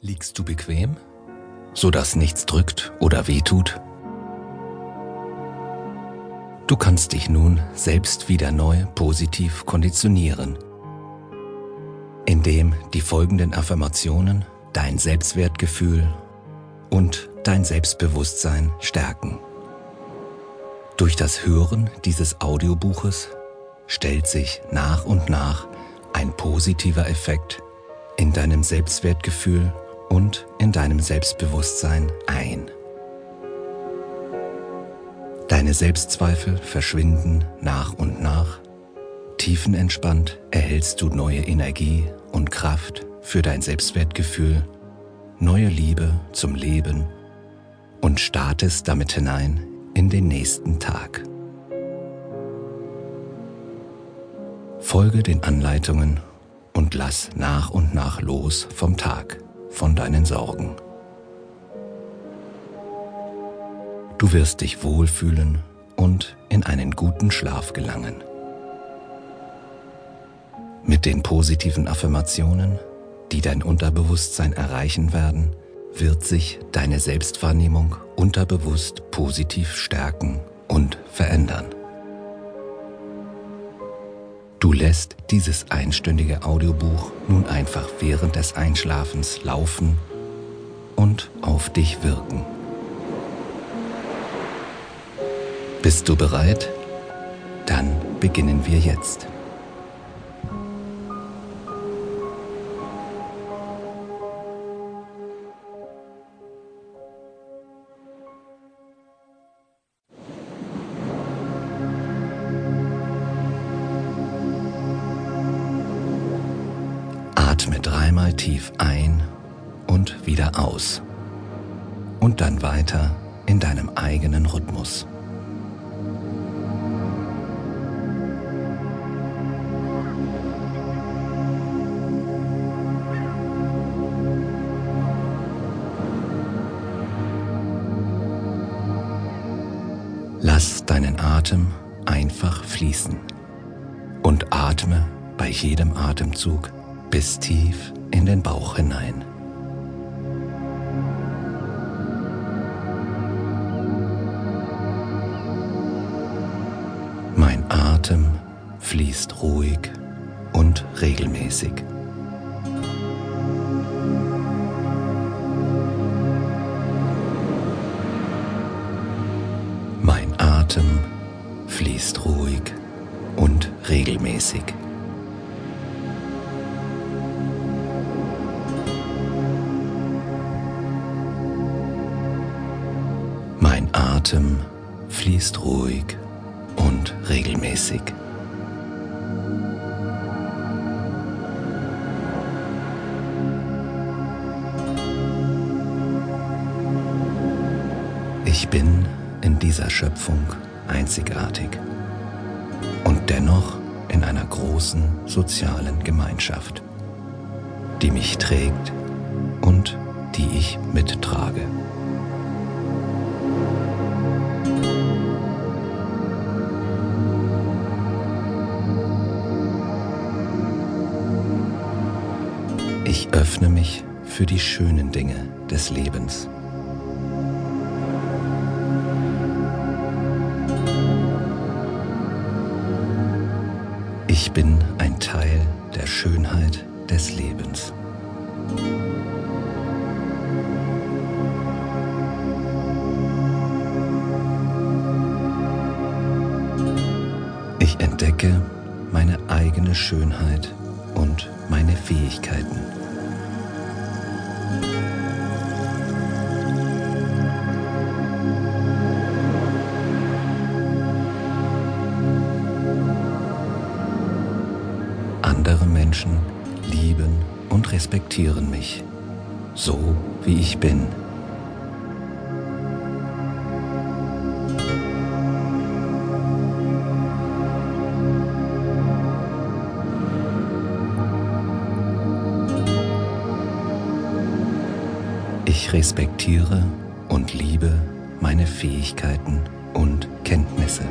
Liegst du bequem, sodass nichts drückt oder wehtut? Du kannst dich nun selbst wieder neu positiv konditionieren, indem die folgenden Affirmationen dein Selbstwertgefühl und dein Selbstbewusstsein stärken. Durch das Hören dieses Audiobuches stellt sich nach und nach ein positiver Effekt in deinem Selbstwertgefühl und in deinem Selbstbewusstsein ein. Deine Selbstzweifel verschwinden nach und nach. Tiefenentspannt erhältst du neue Energie und Kraft für dein Selbstwertgefühl, neue Liebe zum Leben und startest damit hinein in den nächsten Tag. Folge den Anleitungen und lass nach und nach los vom Tag von deinen Sorgen. Du wirst dich wohlfühlen und in einen guten Schlaf gelangen. Mit den positiven Affirmationen, die dein Unterbewusstsein erreichen werden, wird sich deine Selbstwahrnehmung unterbewusst positiv stärken und verändern. Du lässt dieses einstündige Audiobuch nun einfach während des Einschlafens laufen und auf dich wirken. Bist du bereit? Dann beginnen wir jetzt. Dreimal tief ein und wieder aus. Und dann weiter in deinem eigenen Rhythmus. Lass deinen Atem einfach fließen und atme bei jedem Atemzug bis tief in den Bauch hinein. Mein Atem fließt ruhig und regelmäßig. Mein Atem fließt ruhig und regelmäßig. Atem fließt ruhig und regelmäßig. Ich bin in dieser Schöpfung einzigartig und dennoch in einer großen sozialen Gemeinschaft, die mich trägt und die ich mittrage. Ich öffne mich für die schönen Dinge des Lebens. Ich bin ein Teil der Schönheit des Lebens. Ich entdecke meine eigene Schönheit und meine Fähigkeiten. Andere Menschen lieben und respektieren mich, so wie ich bin. Ich respektiere und liebe meine Fähigkeiten und Kenntnisse.